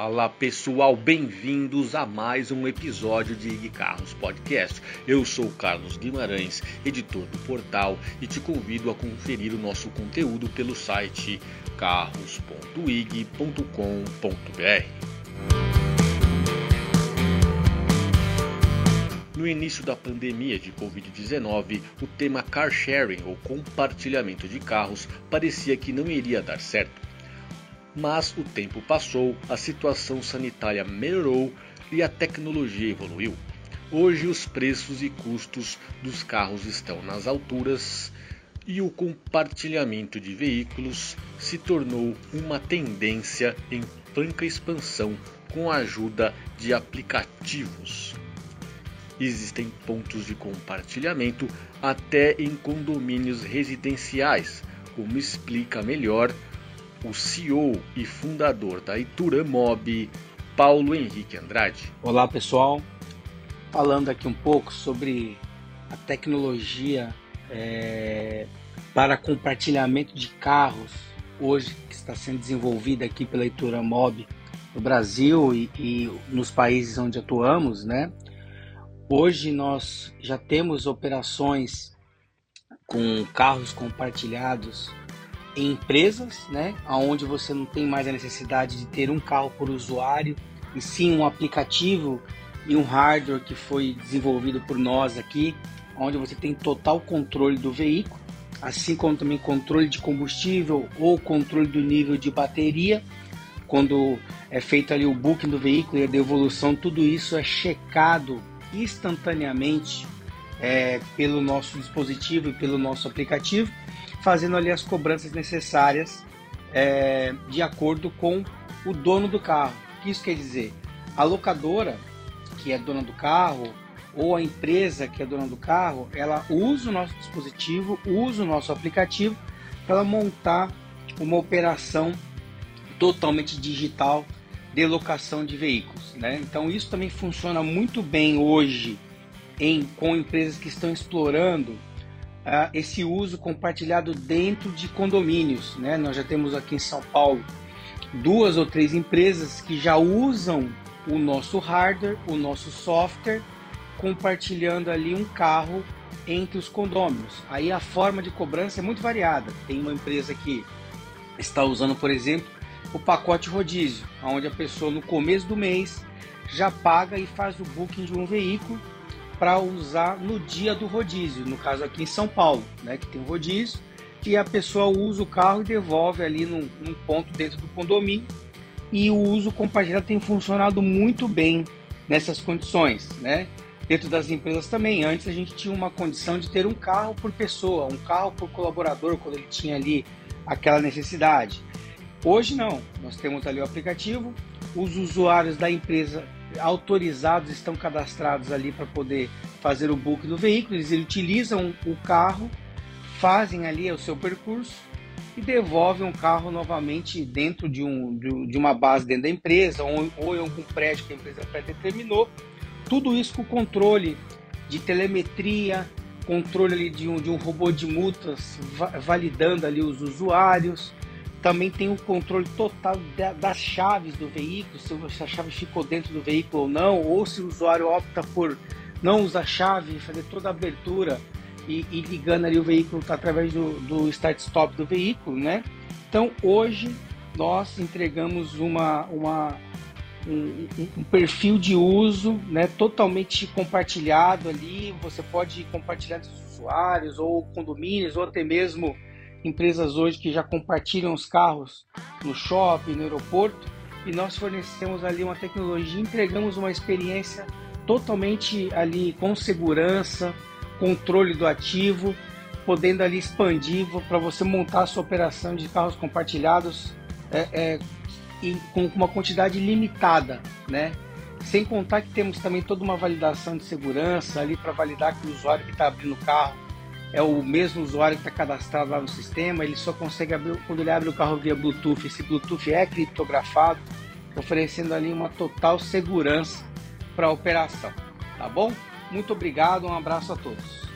Fala pessoal, bem-vindos a mais um episódio de IG Carros Podcast. Eu sou Carlos Guimarães, editor do portal, e te convido a conferir o nosso conteúdo pelo site carros.ig.com.br. No início da pandemia de Covid-19, o tema car sharing ou compartilhamento de carros parecia que não iria dar certo mas o tempo passou, a situação sanitária melhorou e a tecnologia evoluiu. Hoje os preços e custos dos carros estão nas alturas e o compartilhamento de veículos se tornou uma tendência em franca expansão com a ajuda de aplicativos. Existem pontos de compartilhamento até em condomínios residenciais, como explica melhor o CEO e fundador da Itura Mob, Paulo Henrique Andrade. Olá pessoal, falando aqui um pouco sobre a tecnologia é, para compartilhamento de carros hoje que está sendo desenvolvida aqui pela Itura Mob no Brasil e, e nos países onde atuamos, né? Hoje nós já temos operações com carros compartilhados em empresas, né, onde você não tem mais a necessidade de ter um carro por usuário, e sim um aplicativo e um hardware que foi desenvolvido por nós aqui, onde você tem total controle do veículo, assim como também controle de combustível ou controle do nível de bateria. Quando é feito ali o booking do veículo e a devolução, tudo isso é checado instantaneamente é, pelo nosso dispositivo e pelo nosso aplicativo fazendo ali as cobranças necessárias é, de acordo com o dono do carro. O que isso quer dizer? A locadora, que é dona do carro, ou a empresa que é dona do carro, ela usa o nosso dispositivo, usa o nosso aplicativo para montar uma operação totalmente digital de locação de veículos. Né? Então isso também funciona muito bem hoje em, com empresas que estão explorando uh, esse uso compartilhado dentro de condomínios. Né? Nós já temos aqui em São Paulo duas ou três empresas que já usam o nosso hardware, o nosso software, compartilhando ali um carro entre os condôminos. Aí a forma de cobrança é muito variada. Tem uma empresa que está usando, por exemplo, o pacote rodízio, onde a pessoa no começo do mês já paga e faz o booking de um veículo para usar no dia do rodízio, no caso aqui em São Paulo, né, que tem rodízio, e a pessoa usa o carro e devolve ali num, num ponto dentro do condomínio. E o uso compartilhado tem funcionado muito bem nessas condições, né? Dentro das empresas também. Antes a gente tinha uma condição de ter um carro por pessoa, um carro por colaborador, quando ele tinha ali aquela necessidade. Hoje não, nós temos ali o aplicativo, os usuários da empresa autorizados estão cadastrados ali para poder fazer o book do veículo. Eles utilizam o carro, fazem ali o seu percurso e devolvem o carro novamente dentro de, um, de, uma base dentro da empresa ou, ou em algum prédio que a empresa pré-determinou. Tudo isso com controle de telemetria, controle ali de um, de um robô de multas validando ali os usuários, também tem o controle total das chaves do veículo, se a chave ficou dentro do veículo ou não, ou se o usuário opta por não usar chave, fazer toda a abertura e, e ligando ali o veículo através do, do start-stop do veículo, né? Então hoje nós entregamos uma, uma, um, um, perfil de uso né, totalmente compartilhado ali. Você pode compartilhar entre os usuários ou condomínios ou até mesmo empresas hoje que já compartilham os carros no shopping, no aeroporto, e nós fornecemos ali uma tecnologia, entregamos uma experiência totalmente ali com segurança, controle do ativo, podendo ali expandir para você montar a sua operação de carros compartilhados é, é, com uma quantidade limitada, né? Sem contar que temos também toda uma validação de segurança ali para validar que o usuário que está abrindo o carro é o mesmo usuário que está cadastrado lá no sistema, ele só consegue abrir quando ele abre o carro via Bluetooth. Esse Bluetooth é criptografado, oferecendo ali uma total segurança para a operação. Tá bom? Muito obrigado, um abraço a todos.